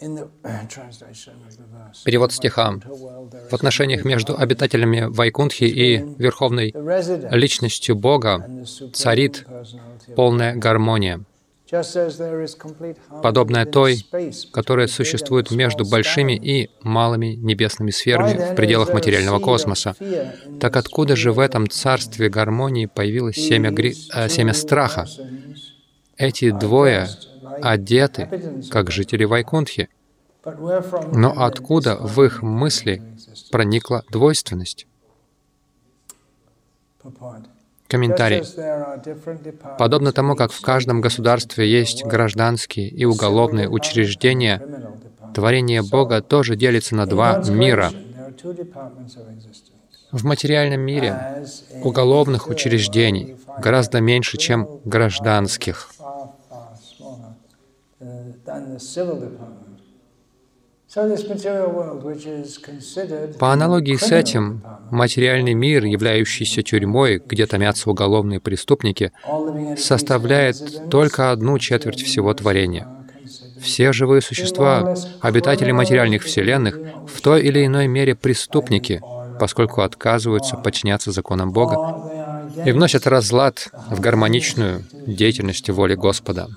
Перевод стиха. В отношениях между обитателями Вайкунтхи и Верховной Личностью Бога царит полная гармония, подобная той, которая существует между большими и малыми небесными сферами в пределах материального космоса. Так откуда же в этом царстве гармонии появилось семя, гри... э, семя страха? Эти двое одеты, как жители Вайкунтхи. Но откуда в их мысли проникла двойственность? Комментарий. Подобно тому, как в каждом государстве есть гражданские и уголовные учреждения, творение Бога тоже делится на два мира. В материальном мире уголовных учреждений гораздо меньше, чем гражданских. По аналогии с этим, материальный мир, являющийся тюрьмой, где томятся уголовные преступники, составляет только одну четверть всего творения. Все живые существа, обитатели материальных вселенных, в той или иной мере преступники, поскольку отказываются подчиняться законам Бога и вносят разлад в гармоничную деятельность воли Господа.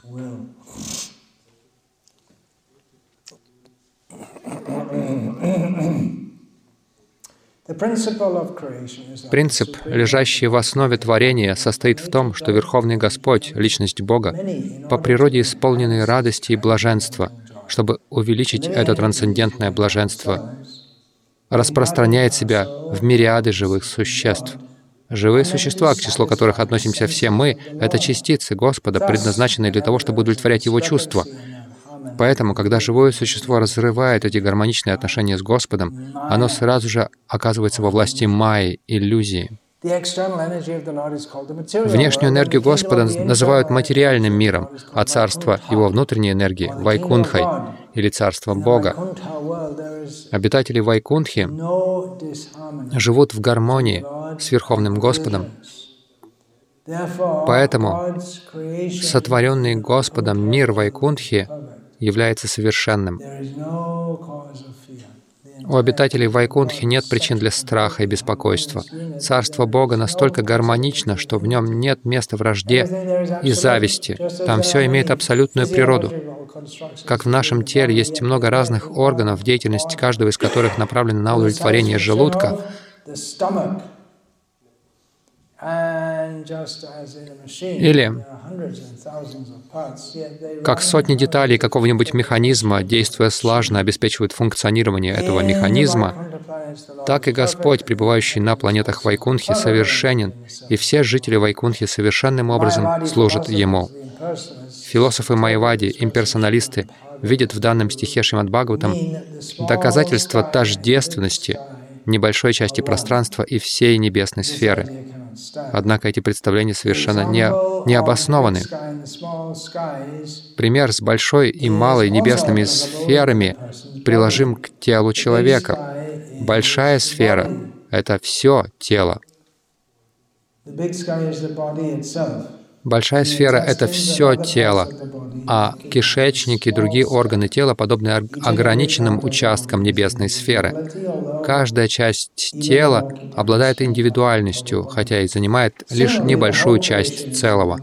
Принцип, лежащий в основе творения, состоит в том, что Верховный Господь, Личность Бога, по природе исполненной радости и блаженства, чтобы увеличить это трансцендентное блаженство, распространяет себя в мириады живых существ. Живые существа, к числу которых относимся все мы, — это частицы Господа, предназначенные для того, чтобы удовлетворять Его чувства — Поэтому, когда живое существо разрывает эти гармоничные отношения с Господом, оно сразу же оказывается во власти майи, иллюзии. Внешнюю энергию Господа называют материальным миром, а царство Его внутренней энергии — Вайкунхой, или царством Бога. Обитатели Вайкунхи живут в гармонии с Верховным Господом. Поэтому сотворенный Господом мир Вайкунхи является совершенным. У обитателей Вайкунтхи нет причин для страха и беспокойства. Царство Бога настолько гармонично, что в нем нет места вражде и зависти. Там все имеет абсолютную природу. Как в нашем теле есть много разных органов, деятельность каждого из которых направлена на удовлетворение желудка, или как сотни деталей какого-нибудь механизма, действуя слажно, обеспечивают функционирование этого механизма, так и Господь, пребывающий на планетах Вайкунхи, совершенен, и все жители Вайкунхи совершенным образом служат Ему. Философы Майвади, имперсоналисты, видят в данном стихе Шримад Бхагаватам доказательство тождественности небольшой части пространства и всей небесной сферы. Однако эти представления совершенно не, не обоснованы. Пример с большой и малой небесными сферами приложим к телу человека. Большая сфера — это все тело. Большая сфера — это все тело, а кишечник и другие органы тела подобны ограниченным участкам небесной сферы. Каждая часть тела обладает индивидуальностью, хотя и занимает лишь небольшую часть целого.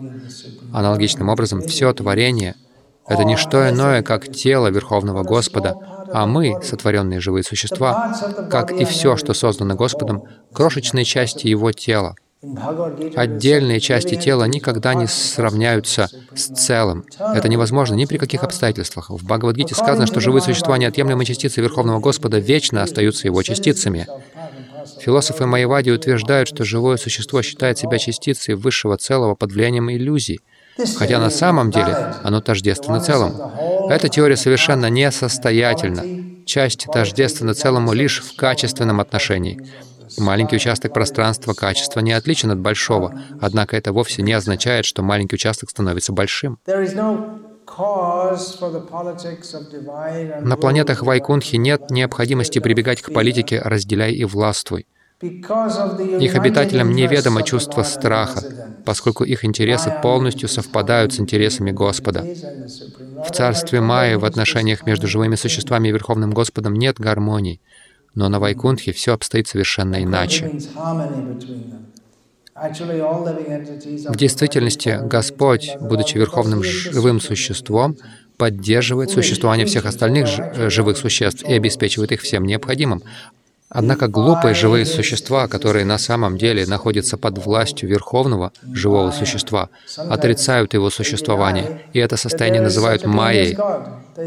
Аналогичным образом, все творение — это не что иное, как тело Верховного Господа, а мы, сотворенные живые существа, как и все, что создано Господом, крошечные части Его тела — Отдельные части тела никогда не сравняются с целым. Это невозможно ни при каких обстоятельствах. В Бхагавадгите сказано, что живые существа, неотъемлемые частицы Верховного Господа, вечно остаются Его частицами. Философы Майявади утверждают, что живое существо считает себя частицей высшего целого под влиянием иллюзий, хотя на самом деле оно тождественно целому. Эта теория совершенно несостоятельна. Часть тождественна целому лишь в качественном отношении. Маленький участок пространства качества не отличен от большого, однако это вовсе не означает, что маленький участок становится большим. На планетах Вайкунхи нет необходимости прибегать к политике «разделяй и властвуй». Их обитателям неведомо чувство страха, поскольку их интересы полностью совпадают с интересами Господа. В царстве Майя в отношениях между живыми существами и Верховным Господом нет гармонии, но на Вайкунтхе все обстоит совершенно иначе. В действительности Господь, будучи Верховным живым существом, поддерживает существование всех остальных живых существ и обеспечивает их всем необходимым. Однако глупые живые существа, которые на самом деле находятся под властью верховного живого существа, отрицают его существование, и это состояние называют майей.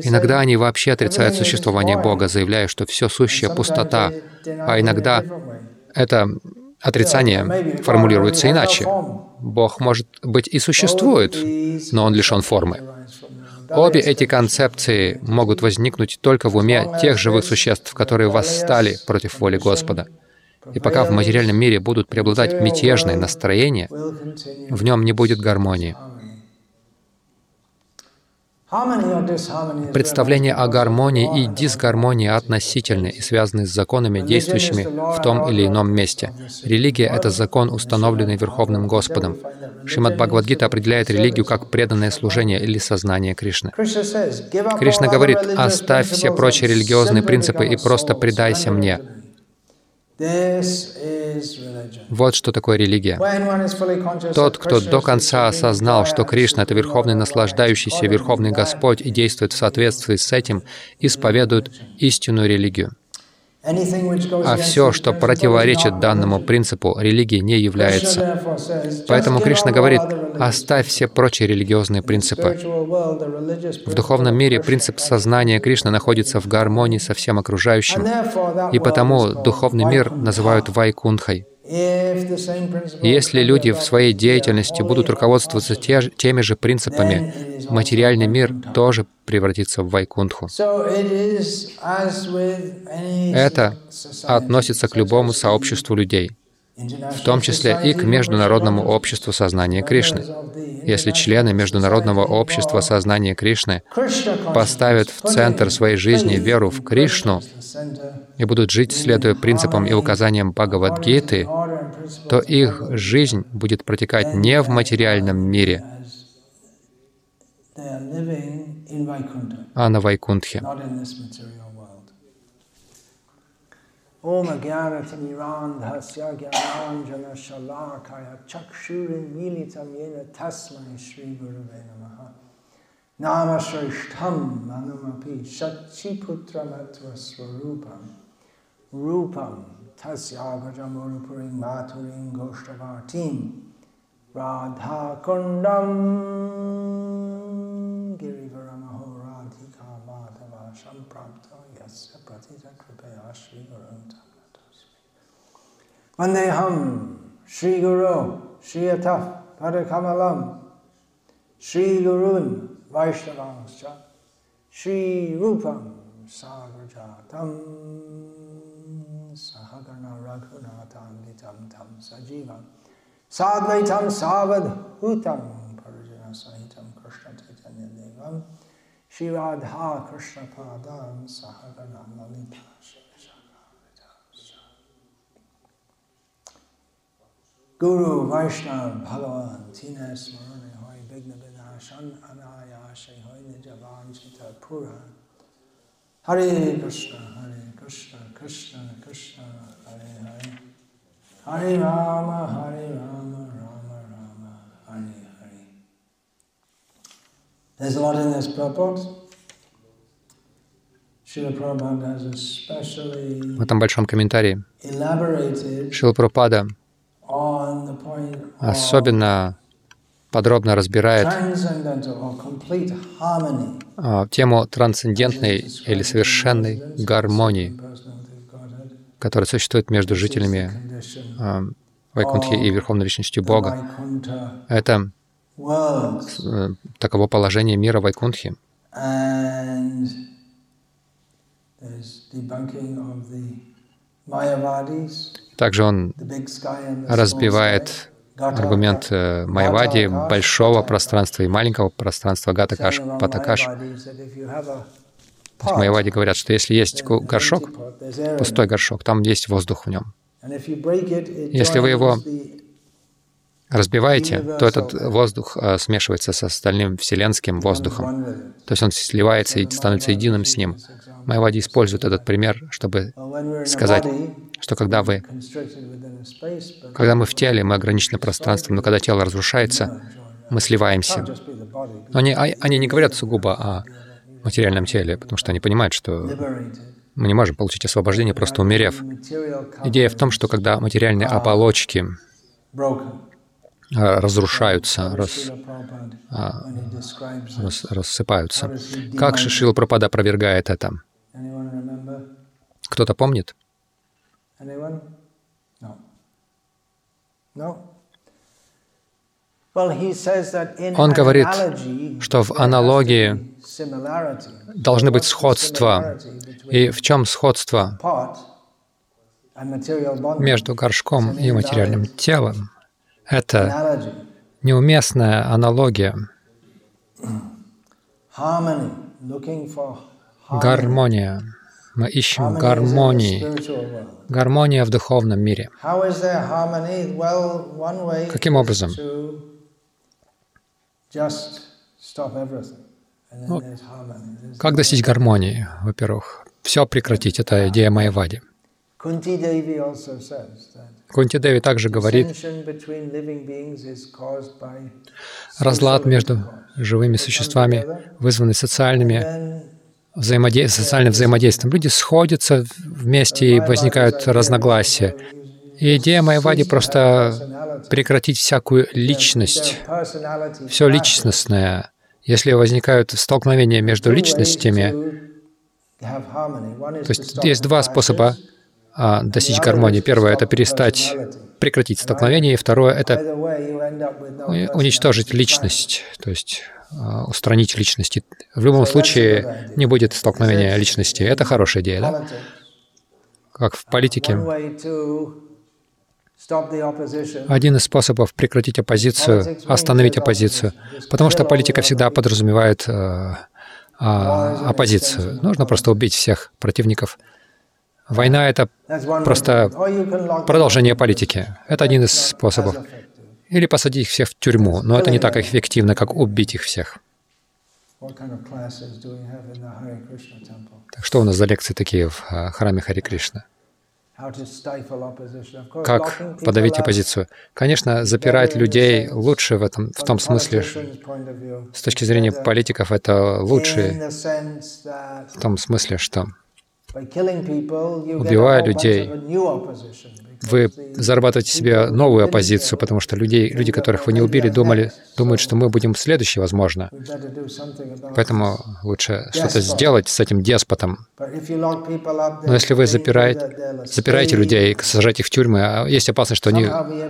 Иногда они вообще отрицают существование Бога, заявляя, что все сущее — пустота, а иногда это отрицание формулируется иначе. Бог, может быть, и существует, но он лишен формы. Обе эти концепции могут возникнуть только в уме тех живых существ, которые восстали против воли Господа. И пока в материальном мире будут преобладать мятежные настроения, в нем не будет гармонии. Представление о гармонии и дисгармонии относительны и связаны с законами, действующими в том или ином месте. Религия — это закон, установленный Верховным Господом. Шримад Бхагавадгита определяет религию как преданное служение или сознание Кришны. Кришна говорит, «Оставь все прочие религиозные принципы и просто предайся мне». Вот что такое религия. Тот, кто до конца осознал, что Кришна — это Верховный Наслаждающийся Верховный Господь и действует в соответствии с этим, исповедует истинную религию. А все, что противоречит данному принципу, религии не является. Поэтому Кришна говорит, оставь все прочие религиозные принципы. В духовном мире принцип сознания Кришны находится в гармонии со всем окружающим, и потому духовный мир называют Вайкунхой. Если люди в своей деятельности будут руководствоваться те, теми же принципами, материальный мир тоже превратится в Вайкунтху. Это относится к любому сообществу людей, в том числе и к Международному обществу сознания Кришны. Если члены Международного общества сознания Кришны поставят в центр своей жизни веру в Кришну, и будут жить, следуя принципам и указаниям Бхагавадгиты, то их жизнь будет протекать не в материальном мире, Anna ah, Vaikunthe. Om Agyanatam Irandhasya Gyananjana Shalakaya Chakshurin Militam Yena Tasmai Sri Gurave Namaha. Nama Shrishtam Manamapi Shachiputra Matva Swarupam. Rupam Tasya Gajamurupurim Maturim Goshtavatim Radha Kundam. Shri Guruntam Vandeham Shri Guru Shri Ataf Padakamalam Shri Gurun Vaishnavanscha Shri Rupam Sagrajatam Sahagana Raghunatham Gitam Tam Sajivam Sadvaitam Savadhutam Parajana Sahitam Krishna Chaitanya Devam Shri Radha Krishna Padam Sahagana Lalita Guru Vaishnava Bhagavan Tina Smarana Hoy Vigna Vinashan Anayashe Hoy Nijavanchita Pura Hare Krishna Hare Krishna Krishna Krishna Hare Hare Hare Rama Hare Rama Rama Rama Hare Hare There's a lot in this purport. В этом большом комментарии Шила Прабхупада особенно подробно разбирает а, тему трансцендентной или совершенной гармонии, которая существует между жителями а, Вайкунтхи и Верховной Личностью Бога. Это э, таково положение мира Вайкунтхи. Также он разбивает аргумент э, Майвади большого пространства и маленького пространства Гатакаш, Патакаш. Майвади говорят, что если есть горшок, пустой горшок, там есть воздух в нем. Если вы его разбиваете, то этот воздух э, смешивается с остальным вселенским воздухом. То есть он сливается и становится единым с ним. Майвади использует этот пример, чтобы сказать, что когда вы, когда мы в теле, мы ограничены пространством, но когда тело разрушается, мы сливаемся. Но они, а, они не говорят сугубо о материальном теле, потому что они понимают, что мы не можем получить освобождение, просто умерев. Идея в том, что когда материальные оболочки а, разрушаются, рас, а, рас, рассыпаются. Как Шишил Пропада опровергает это? Кто-то помнит? Он говорит, что в аналогии должны быть сходства. И в чем сходство между горшком и материальным телом? Это неуместная аналогия. Гармония. Мы ищем гармонии. Гармония в духовном мире. Каким образом? Ну, как достичь гармонии, во-первых? Все прекратить — это идея Майявади. Кунти Деви также говорит, разлад между живыми существами, вызванный социальными взаимоде... социальным взаимодействием. Люди сходятся вместе и возникают разногласия. И идея Майвади просто прекратить всякую личность, все личностное. Если возникают столкновения между личностями, то есть есть два способа а, достичь гармонии. Первое — это перестать, прекратить столкновение, и второе — это уничтожить личность, то есть устранить личности. В любом случае не будет столкновения личности. Это хорошая идея, да? Как в политике. Один из способов прекратить оппозицию — остановить оппозицию, потому что политика всегда подразумевает э, э, оппозицию. Нужно просто убить всех противников. Война — это просто продолжение политики. Это один из способов. Или посадить их всех в тюрьму, но это не так эффективно, как убить их всех. Так что у нас за лекции такие в а, храме Хари Кришна? Как подавить оппозицию? Конечно, запирать людей лучше в, этом, в том смысле, с точки зрения политиков, это лучше. в том смысле, что убивая людей, вы зарабатываете себе новую оппозицию, потому что людей, люди, которых вы не убили, думали, думают, что мы будем следующие, возможно. Поэтому лучше что-то сделать с этим деспотом. Но если вы запираете, запираете людей, сажаете их в тюрьмы, а есть опасность, что они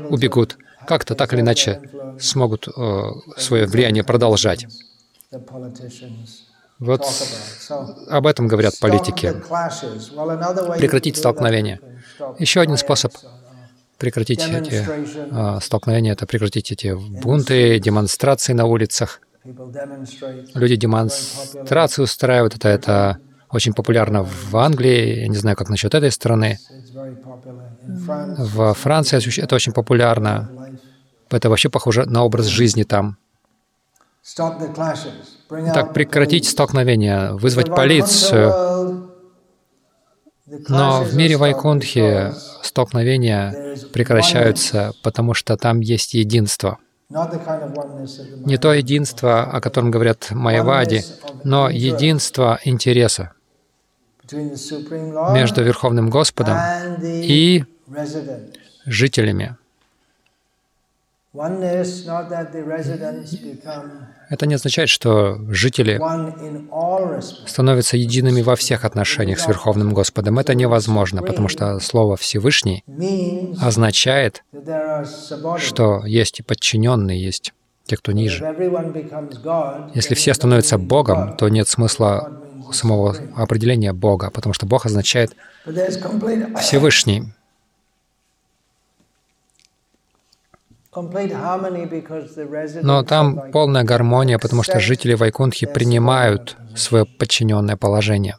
убегут, как-то так или иначе смогут э, свое влияние продолжать. Вот об этом говорят политики. Прекратить столкновения. Еще один способ прекратить эти а, столкновения — это прекратить эти бунты, демонстрации на улицах. Люди демонстрации устраивают. Это, это очень популярно в Англии. Я не знаю, как насчет этой страны. В Франции это очень популярно. Это вообще похоже на образ жизни там. Так, прекратить столкновение, вызвать полицию. Но в мире Вайкунтхи столкновения прекращаются, потому что там есть единство. Не то единство, о котором говорят Майявади, но единство интереса между Верховным Господом и жителями. Это не означает, что жители становятся едиными во всех отношениях с Верховным Господом. Это невозможно, потому что слово «Всевышний» означает, что есть и подчиненные, есть те, кто ниже. Если все становятся Богом, то нет смысла самого определения Бога, потому что Бог означает Всевышний. Но там полная гармония, потому что жители Вайкунтхи принимают свое подчиненное положение.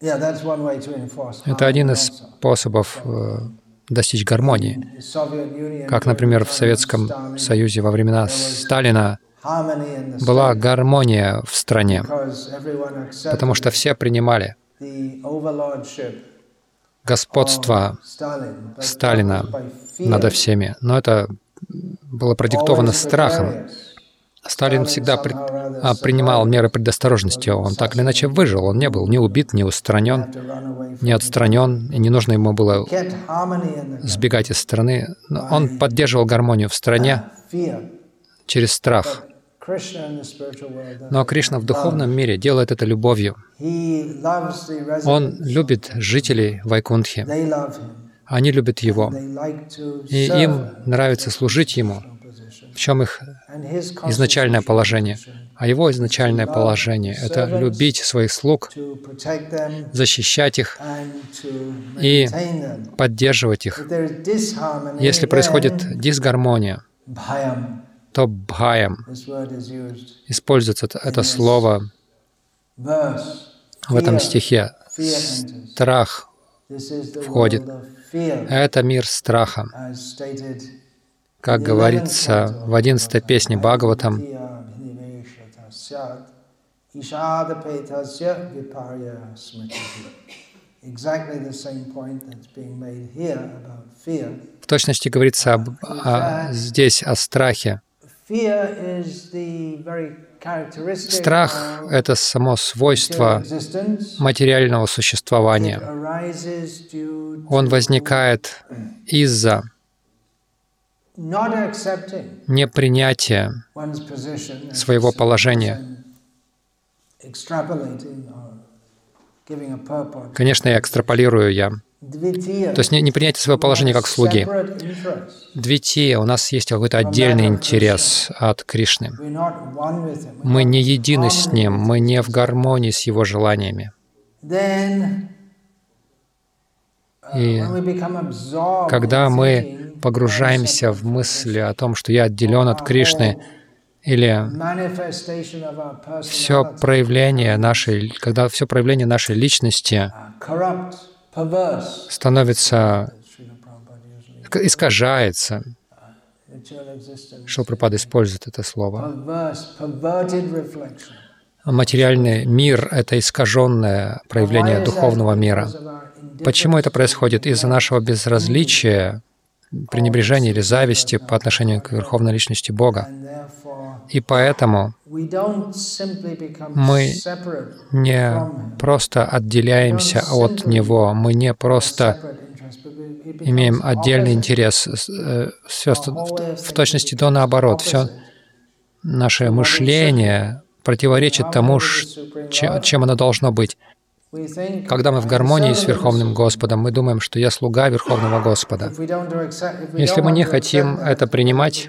Это один из способов э, достичь гармонии. Как, например, в Советском Союзе во времена Сталина была гармония в стране, потому что все принимали господство Сталина над всеми. Но это было продиктовано страхом. Сталин всегда при, а, принимал меры предосторожности. Он так или иначе выжил. Он не был ни убит, ни устранен, ни отстранен, и не нужно ему было сбегать из страны. Но он поддерживал гармонию в стране через страх. Но Кришна в духовном мире делает это любовью. Он любит жителей Вайкунтхи. Они любят Его. И им нравится служить Ему в чем их изначальное положение. А его изначальное положение — это любить своих слуг, защищать их и поддерживать их. Если происходит дисгармония, то бхаям используется это слово в этом стихе. Страх входит. Это мир страха. Как говорится в одиннадцатой песне Бхагаватам, в точности говорится об, о, здесь о страхе. Страх — это само свойство материального существования. Он возникает из-за непринятие своего положения. Конечно, я экстраполирую я. То есть непринятие своего положения как слуги. Двития, у нас есть какой-то отдельный интерес от Кришны. Мы не едины с Ним, мы не в гармонии с Его желаниями. И когда мы погружаемся в мысли о том, что я отделен от Кришны, или все проявление нашей, когда все проявление нашей личности становится, искажается. Шилпрапада использует это слово. Материальный мир — это искаженное проявление духовного мира. Почему это происходит? Из-за нашего безразличия пренебрежения или зависти по отношению к Верховной Личности Бога. И поэтому мы не просто отделяемся от Него, мы не просто имеем отдельный интерес. Все в точности до наоборот. Все наше мышление противоречит тому, чем оно должно быть. Когда мы в гармонии с Верховным Господом, мы думаем, что я слуга Верховного Господа. Если мы не хотим это принимать,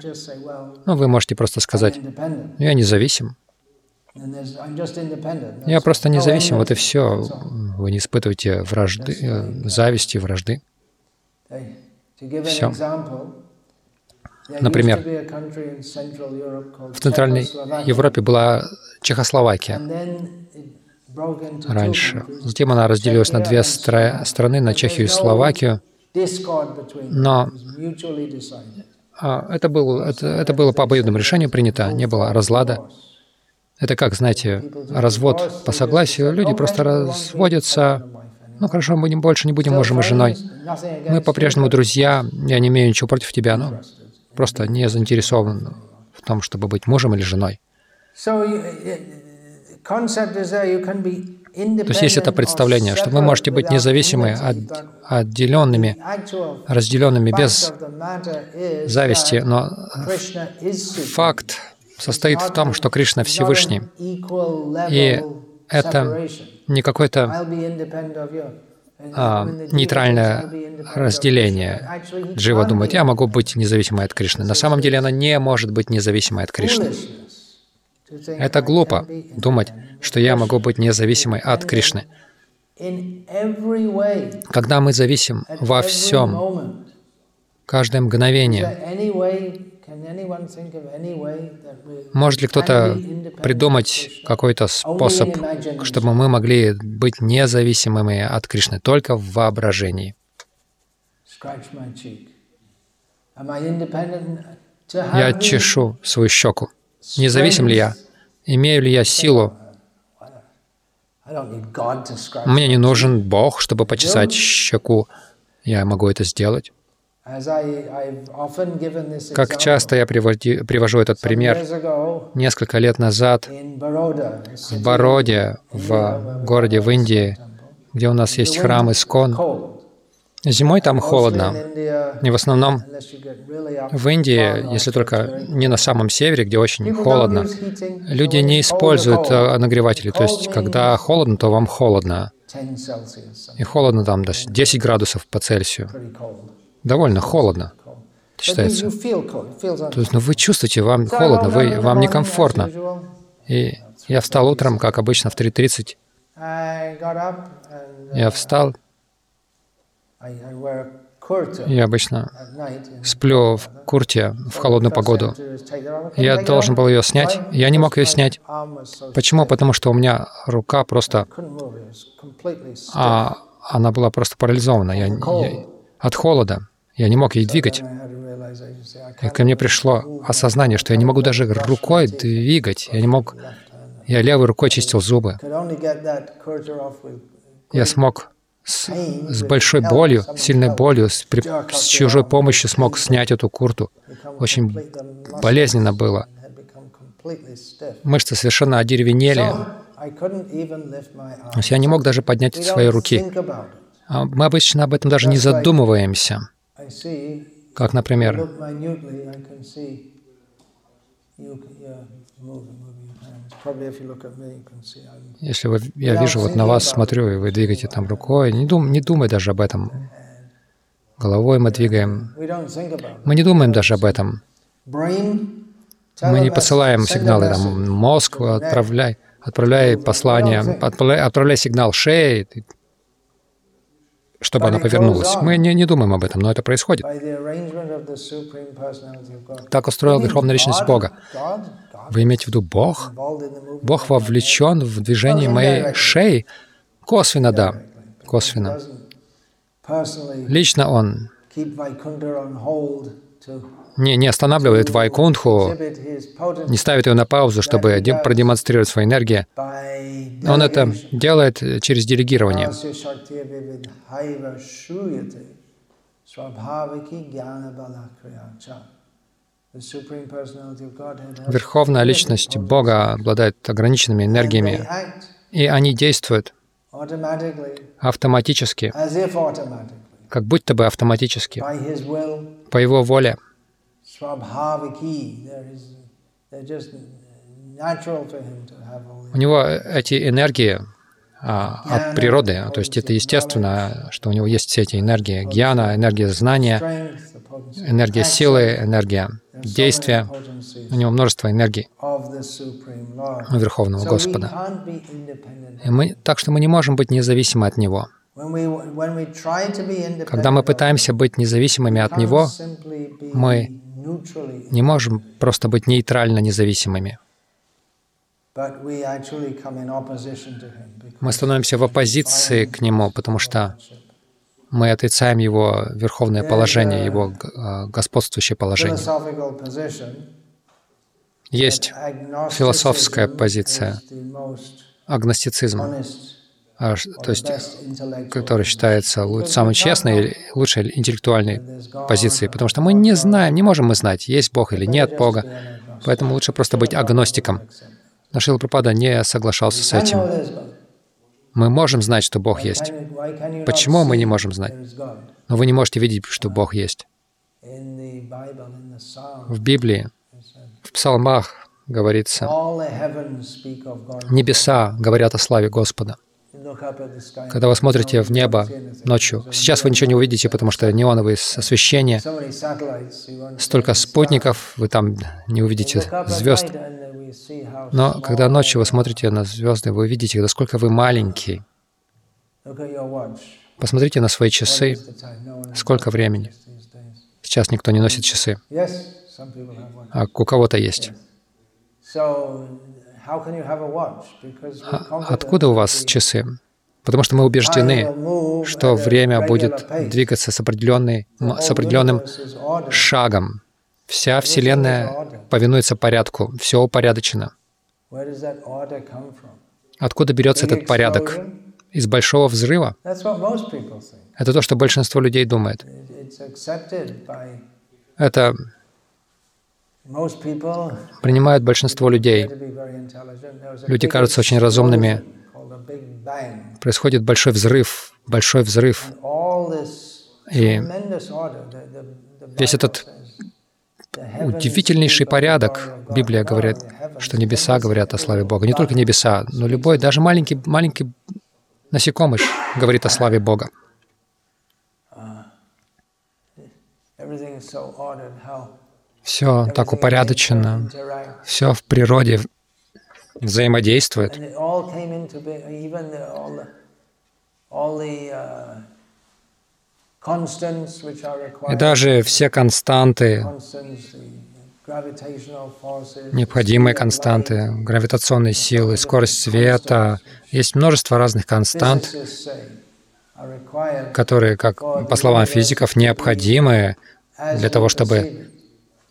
ну, вы можете просто сказать, «Ну, я независим. Я просто независим, вот и все. Вы не испытываете вражды, э, зависти, вражды. Все. Например, в Центральной Европе была Чехословакия раньше. Затем она разделилась на две стра страны, на Чехию и Словакию. Но а, это, был, это, это было по обоюдному решению принято, не было разлада. Это как, знаете, развод по согласию. Люди просто разводятся. Ну хорошо, мы больше не будем мужем и женой. Мы по-прежнему друзья, я не имею ничего против тебя, но просто не заинтересован в том, чтобы быть мужем или женой. То есть есть это представление, что вы можете быть независимы, отделенными, разделенными без зависти, но факт состоит в том, что Кришна Всевышний, и это не какое-то а, нейтральное разделение. Джива думает, я могу быть независимой от Кришны. На самом деле она не может быть независимой от Кришны. Это глупо думать, что я могу быть независимой от Кришны. Когда мы зависим во всем, каждое мгновение, Может ли кто-то придумать какой-то способ, чтобы мы могли быть независимыми от Кришны только в воображении? Я чешу свою щеку. Независим ли я? Имею ли я силу? Мне не нужен Бог, чтобы почесать щеку. Я могу это сделать. Как часто я привожу этот пример. Несколько лет назад в Бороде, в городе в Индии, где у нас есть храм Искон, Зимой там холодно. И в основном в Индии, если только не на самом севере, где очень холодно, люди не используют э, нагреватели. То есть, когда холодно, то вам холодно. И холодно там даже 10 градусов по Цельсию. Довольно холодно считается. То есть, ну, вы чувствуете, вам холодно, вы, вам некомфортно. И я встал утром, как обычно, в 3.30. Я встал, я обычно сплю в курте в холодную погоду. Я должен был ее снять. Я не мог ее снять. Почему? Потому что у меня рука просто... А, она была просто парализована. Я, я, от холода. Я не мог ей двигать. И ко мне пришло осознание, что я не могу даже рукой двигать. Я не мог... Я левой рукой чистил зубы. Я смог с, с большой болью, сильной болью, с, при, с чужой помощью смог снять эту курту. Очень болезненно было. Мышцы совершенно одеревенели. То есть я не мог даже поднять свои руки. А мы обычно об этом даже не задумываемся. Как, например, если вы, я вижу вот на вас, смотрю, и вы двигаете там рукой, не, дум, не думай даже об этом. Головой мы двигаем. Мы не думаем даже об этом. Мы не посылаем сигналы, там, мозг, отправляй, отправляй послание, отправляй, отправляй сигнал шее, чтобы она повернулась. Мы не, не думаем об этом, но это происходит. Так устроила Верховная Личность Бога. Вы имеете в виду Бог? Бог вовлечен в движение моей шеи? Косвенно, да. Косвенно. Лично Он не, не останавливает Вайкунтху, не ставит ее на паузу, чтобы продемонстрировать свою энергию. Он это делает через делегирование. Верховная Личность Бога обладает ограниченными энергиями, и они действуют автоматически, как будто бы автоматически, по Его воле. У него эти энергии а, от природы, то есть это естественно, что у него есть все эти энергии. Гьяна, энергия знания, энергия силы, энергия действия. У него множество энергий Верховного Господа. И мы, так что мы не можем быть независимы от Него. Когда мы пытаемся быть независимыми от Него, мы не можем просто быть нейтрально независимыми. Мы становимся в оппозиции к Нему, потому что мы отрицаем Его верховное положение, Его а, господствующее положение. Есть философская позиция, агностицизм, а то есть, который считается самой честной, лучшей интеллектуальной позицией, потому что мы не знаем, не можем мы знать, есть Бог или нет Бога, поэтому лучше просто быть агностиком. Но Шила Пропада не соглашался с этим. Мы можем знать, что Бог есть. Почему мы не можем знать? Но вы не можете видеть, что Бог есть. В Библии, в псалмах говорится, небеса говорят о славе Господа. Когда вы смотрите в небо ночью, сейчас вы ничего не увидите, потому что неоновые освещения, столько спутников, вы там не увидите звезд. Но когда ночью вы смотрите на звезды, вы видите, насколько вы маленький. Посмотрите на свои часы, сколько времени. Сейчас никто не носит часы. А у кого-то есть. А Откуда у вас часы? Потому что мы убеждены, что время будет двигаться с, определенной, с определенным шагом. Вся Вселенная повинуется порядку, все упорядочено. Откуда берется этот порядок? Из большого взрыва? Это то, что большинство людей думает. Это принимают большинство людей. Люди кажутся очень разумными. Происходит большой взрыв, большой взрыв. И весь этот удивительнейший порядок. Библия говорит, что небеса говорят о славе Бога. Не только небеса, но любой, даже маленький, маленький насекомый говорит о славе Бога. Все так упорядочено, все в природе взаимодействует. И даже все константы, необходимые константы, гравитационные силы, скорость света, есть множество разных констант, которые, как по словам физиков, необходимы для того, чтобы.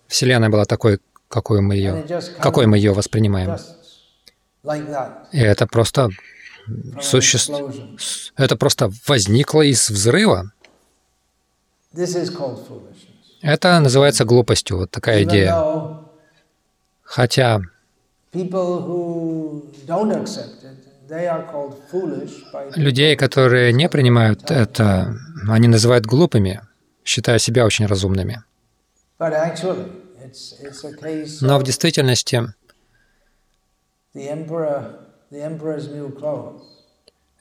Вселенная была такой, какой мы ее, какой мы ее воспринимаем. И это просто суще... это просто возникло из взрыва. This is called foolishness. Это называется глупостью, вот такая идея. Хотя людей, которые не принимают это, они называют глупыми, считая себя очень разумными. Но в действительности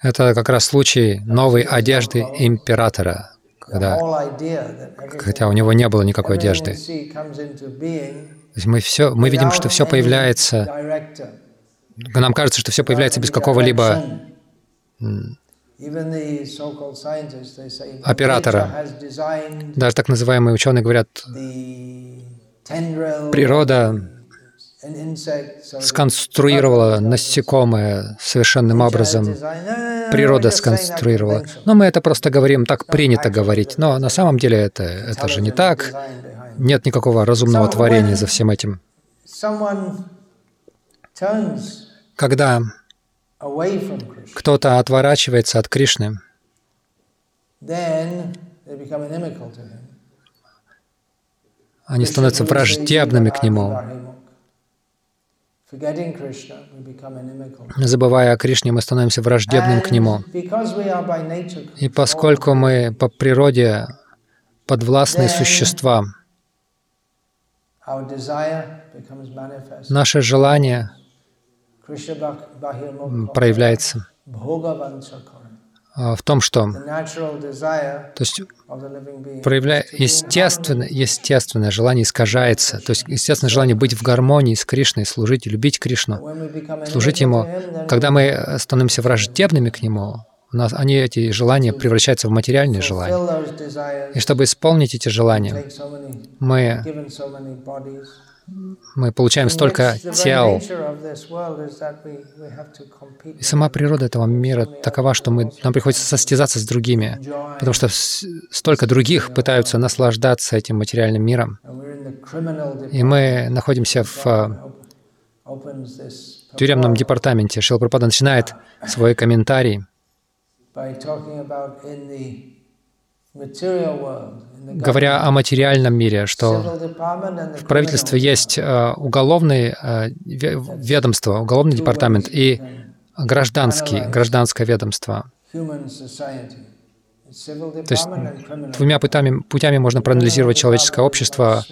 это как раз случай новой одежды императора, когда, хотя у него не было никакой одежды. То есть мы, все, мы видим, что все появляется, нам кажется, что все появляется без какого-либо Оператора. Даже так называемые ученые говорят, природа сконструировала насекомое совершенным образом. Природа сконструировала. Но мы это просто говорим так принято говорить. Но на самом деле это, это же не так. Нет никакого разумного творения за всем этим. Когда кто-то отворачивается от Кришны, они становятся враждебными к нему. Забывая о Кришне, мы становимся враждебным к нему. И поскольку мы по природе подвластные существа, наше желание проявляется в том, что то есть проявляя in естественное, естественное желание искажается, то есть естественное желание быть в гармонии с Кришной, служить, любить Кришну, служить Ему. Когда мы становимся враждебными к Нему, у нас, они, эти желания превращаются в материальные желания. И чтобы исполнить эти желания, мы, мы получаем столько тел. И сама природа этого мира такова, что мы, нам приходится состязаться с другими, потому что столько других пытаются наслаждаться этим материальным миром. И мы находимся в а, тюремном департаменте. Шрила Прабхупада начинает свой комментарий, говоря о материальном мире, что в правительстве есть э, уголовное э, ве- ведомство, уголовный департамент и гражданский, гражданское ведомство. То есть двумя путями, путями можно проанализировать человеческое общество.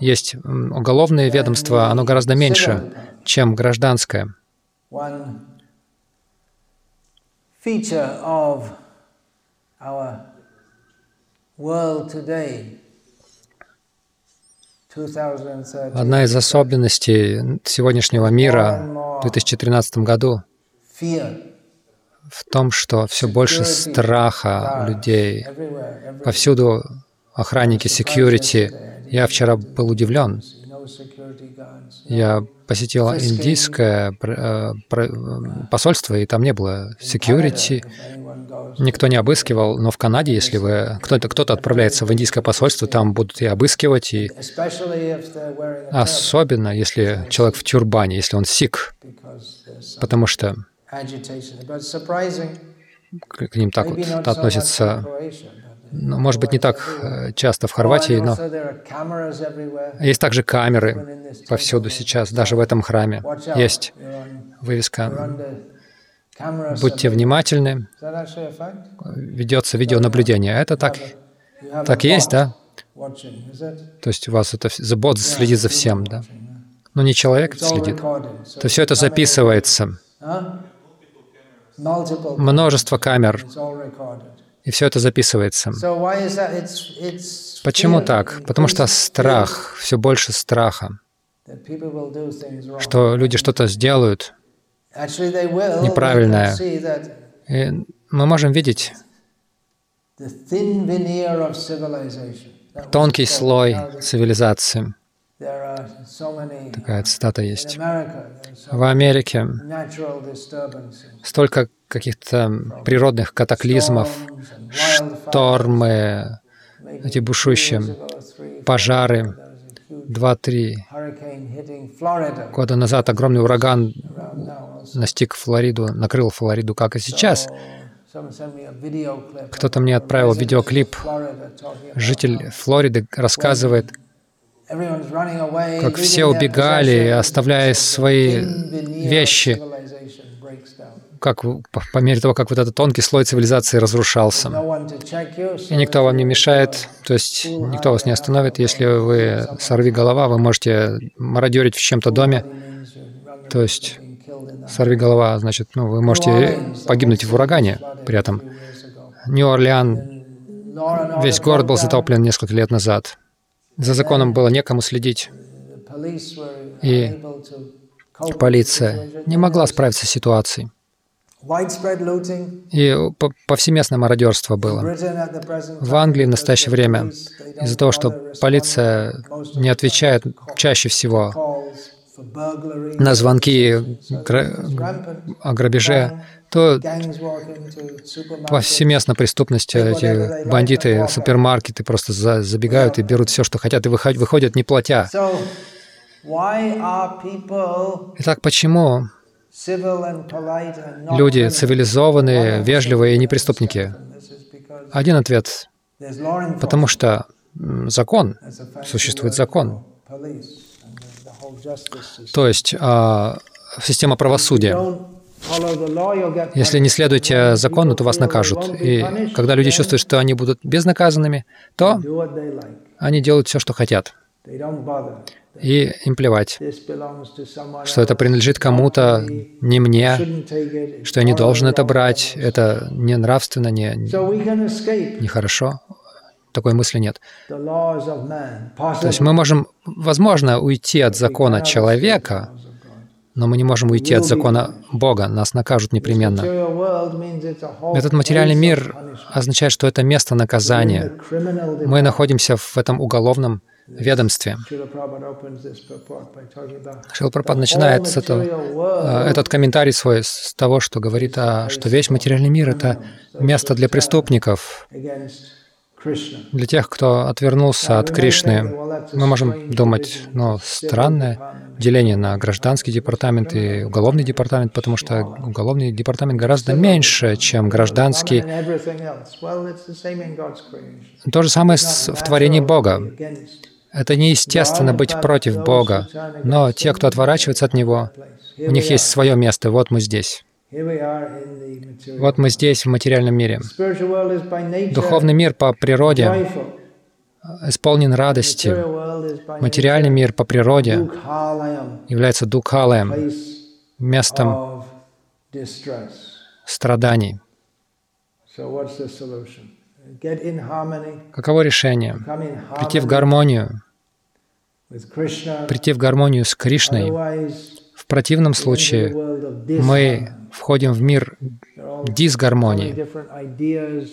Есть уголовное ведомство, оно гораздо меньше, чем гражданское. Feature of our world today, 2013, Одна из особенностей сегодняшнего мира в 2013 году в том, что все больше страха людей. Повсюду охранники, security, Я вчера был удивлен. Я посетил индийское э, посольство, и там не было security, никто не обыскивал. Но в Канаде, если вы кто-то кто-то отправляется в индийское посольство, там будут и обыскивать, и особенно если человек в тюрбане, если он сик, потому что к ним так вот относятся, может быть, не так э, часто в Хорватии, но есть также камеры повсюду сейчас, даже в этом храме. Есть вывеска «Будьте внимательны», ведется видеонаблюдение. Это так, так есть, bot да? То есть у вас это вс- бот следит за всем, да? Но не человек следит. То все это записывается. Множество камер. И все это записывается. Почему так? Потому что страх, все больше страха, что люди что-то сделают. Неправильное. И мы можем видеть тонкий слой цивилизации. Такая цитата есть. В Америке столько каких-то природных катаклизмов, штормы, эти бушующие пожары. Два-три года назад огромный ураган настиг Флориду, накрыл Флориду, как и сейчас. Кто-то мне отправил видеоклип. Житель Флориды рассказывает, как все убегали, оставляя свои вещи. как по, мере того, как вот этот тонкий слой цивилизации разрушался. И никто вам не мешает, то есть никто вас не остановит. Если вы сорви голова, вы можете мародерить в чем-то доме. То есть сорви голова, значит, ну, вы можете погибнуть в урагане при этом. Нью-Орлеан, весь город был затоплен несколько лет назад. За законом было некому следить. И Полиция не могла справиться с ситуацией. И по- повсеместное мародерство было. В Англии в настоящее время из-за того, что полиция не отвечает чаще всего на звонки о грабеже, то повсеместно преступность, эти бандиты, супермаркеты просто за- забегают и берут все, что хотят, и выход- выходят, не платя. Итак, почему люди цивилизованные, вежливые и не преступники? Один ответ. Потому что закон, существует закон. то есть а, система правосудия. Если не следуете закону, то вас накажут. И когда люди чувствуют, что они будут безнаказанными, то они делают все, что хотят. И им плевать, что это принадлежит кому-то, не мне, что я не должен это брать, это не нравственно, не, нехорошо. Такой мысли нет. То есть мы можем, возможно, уйти от закона человека, но мы не можем уйти от закона Бога. Нас накажут непременно. Этот материальный мир означает, что это место наказания. Мы находимся в этом уголовном ведомстве. The начинает с этого, э, этот комментарий свой с того, что говорит, о, что весь материальный мир — это место для преступников. Для тех, кто отвернулся от Кришны. Мы можем думать, ну, странное деление на гражданский департамент и уголовный департамент, потому что уголовный департамент гораздо меньше, чем гражданский. То же самое в творении Бога. Это неестественно быть против Бога, но те, кто отворачивается от Него, у них есть свое место. Вот мы здесь. Вот мы здесь, в материальном мире. Духовный мир по природе исполнен радости. Материальный мир по природе является дукхалаем, местом страданий. Каково решение? Прийти в гармонию, прийти в гармонию с Кришной. В противном случае мы. Входим в мир дисгармонии.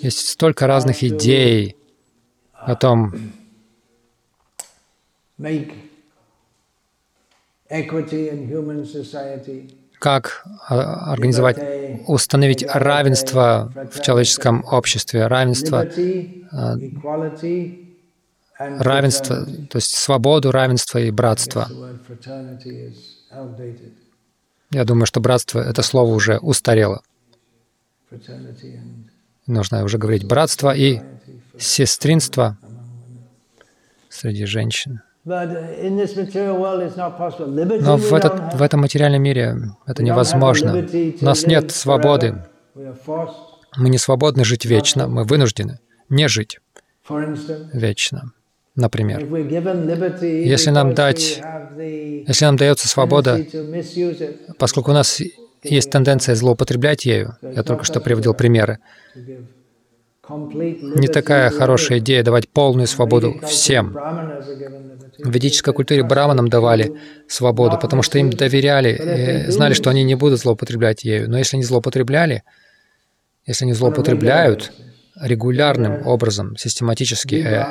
Есть столько разных идей о том, как а, организовать, установить равенство в человеческом обществе, равенство, а, равенство, то есть свободу, равенство и братство. Я думаю, что братство — это слово уже устарело. Нужно уже говорить братство и сестринство среди женщин. Но в, этот, в этом материальном мире это невозможно. У нас нет свободы. Мы не свободны жить вечно, мы вынуждены не жить вечно. Например, Если нам дать- если нам дается свобода, поскольку у нас есть тенденция злоупотреблять ею, я только что приводил примеры, не такая хорошая идея давать полную свободу всем. В ведической культуре браманам давали свободу, потому что им доверяли, и знали, что они не будут злоупотреблять ею. Но если они злоупотребляли, если они злоупотребляют регулярным образом, систематически, э,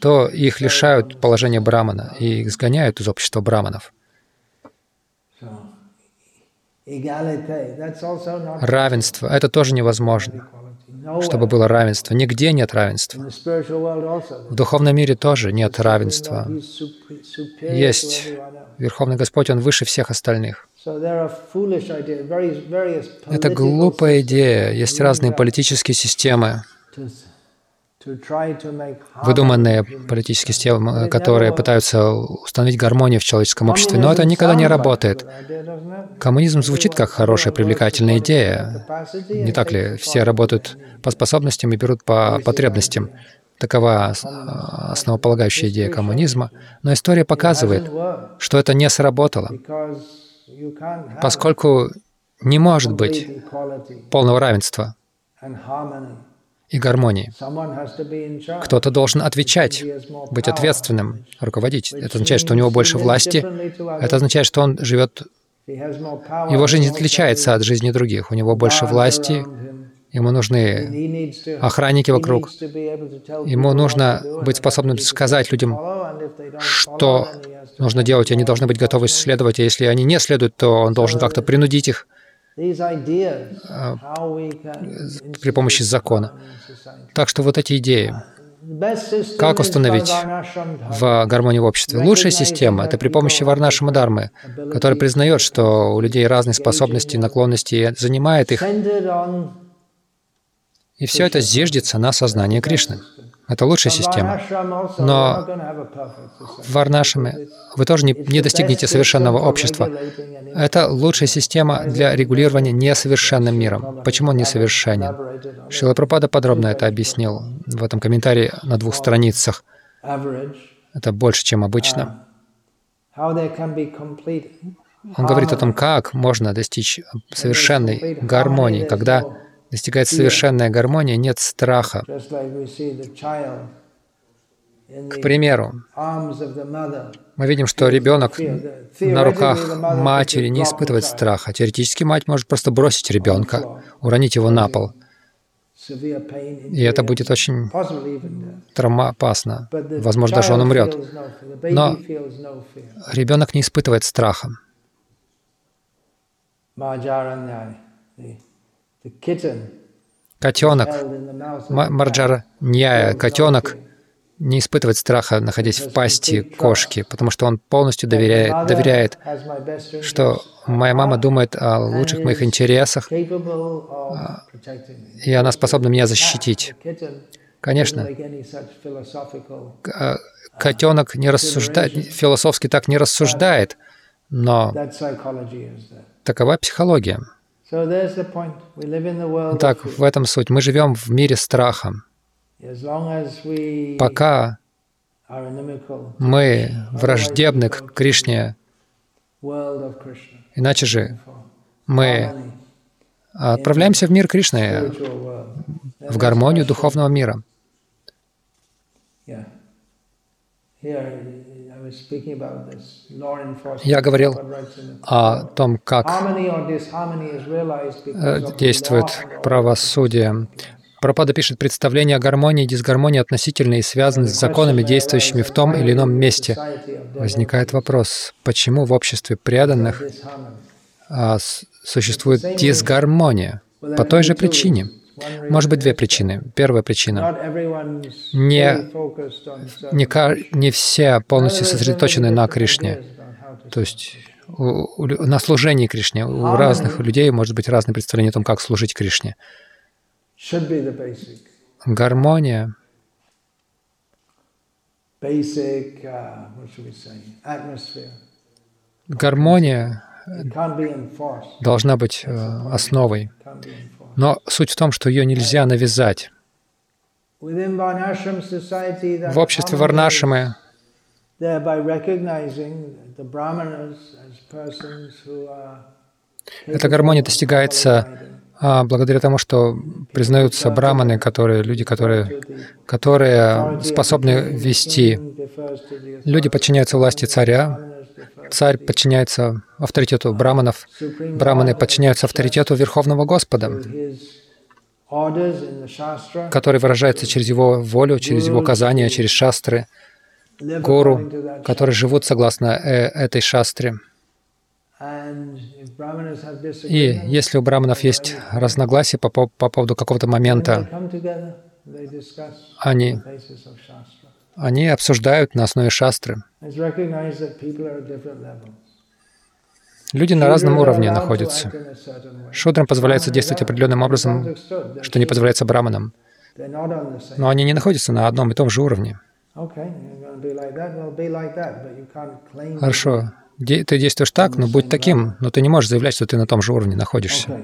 то их лишают положения брамана и их сгоняют из общества браманов. Равенство — это тоже невозможно, чтобы было равенство. Нигде нет равенства. В духовном мире тоже нет равенства. Есть. Верховный Господь, Он выше всех остальных. Это глупая идея. Есть разные политические системы, выдуманные политические системы, society. которые пытаются установить гармонию в человеческом обществе. Но это никогда не работает. Коммунизм звучит как хорошая, привлекательная идея. Не так ли? Все работают по способностям и берут по потребностям. Такова ос- основополагающая идея коммунизма. Но история показывает, что это не сработало, поскольку не может быть полного равенства и гармонии. Кто-то должен отвечать, быть ответственным, руководить. Это означает, что у него больше власти. Это означает, что он живет... Его жизнь отличается от жизни других. У него больше власти, ему нужны охранники вокруг. Ему нужно быть способным сказать людям, что нужно делать, и они должны быть готовы следовать. А если они не следуют, то он должен как-то принудить их при помощи закона. Так что вот эти идеи, как установить в гармонии в обществе? Лучшая система — это при помощи Варнашима Дharмы, которая признает, что у людей разные способности, наклонности, занимает их. И все это зиждется на сознании Кришны. Это лучшая система. Но в Варнашаме вы тоже не, не достигнете совершенного общества. Это лучшая система для регулирования несовершенным миром. Почему он несовершенен? Шила Пропада подробно это объяснил в этом комментарии на двух страницах. Это больше, чем обычно. Он говорит о том, как можно достичь совершенной гармонии, когда достигается совершенная гармония, нет страха. К примеру, мы видим, что ребенок на руках матери не испытывает страха. Теоретически мать может просто бросить ребенка, уронить его на пол. И это будет очень травмоопасно. Возможно, даже он умрет. Но ребенок не испытывает страха. Котенок, Марджара Ньяя, котенок не испытывает страха, находясь в пасти кошки, потому что он полностью доверяет, доверяет, что моя мама думает о лучших моих интересах, и она способна меня защитить. Конечно, котенок не рассуждает, философски так не рассуждает, но такова психология. Так, в этом суть. Мы живем в мире страха. Пока мы враждебны к Кришне, иначе же мы отправляемся в мир Кришны, в гармонию духовного мира. Я говорил о том, как действует правосудие. Пропада пишет, представление о гармонии и дисгармонии относительны и связаны с законами, действующими в том или ином месте. Возникает вопрос, почему в обществе преданных а, существует дисгармония? По той же причине. Может быть, две причины. Первая причина. Не, не, не все полностью сосредоточены на Кришне. То есть у, у, на служении Кришне. У разных людей может быть разное представление о том, как служить Кришне. Гармония uh, Гармония должна быть э, основой. Но суть в том, что ее нельзя навязать. В обществе Варнашамы эта гармония достигается а, благодаря тому, что признаются браманы, которые, люди, которые, которые способны вести. Люди подчиняются власти царя, царь подчиняется авторитету браманов, браманы подчиняются авторитету Верховного Господа, который выражается через его волю, через его указания, через шастры гуру, которые живут согласно э, этой шастре. И если у браманов есть разногласия по, по поводу какого-то момента, они, они обсуждают на основе шастры. Люди на разном уровне находятся. Шудрам позволяется действовать определенным образом, что не позволяется браманам. Но они не находятся на одном и том же уровне. Хорошо. Ты действуешь так, но будь таким, но ты не можешь заявлять, что ты на том же уровне находишься.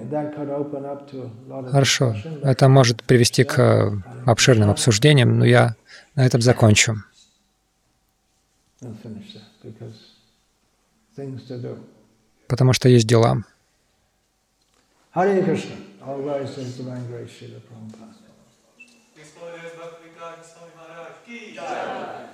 Хорошо. Это может привести к э, обширным обсуждениям, но я на этом закончу. Потому что есть дела. Hare Krishna. All glories to His divine grace, Srila Prabhupada. Jai.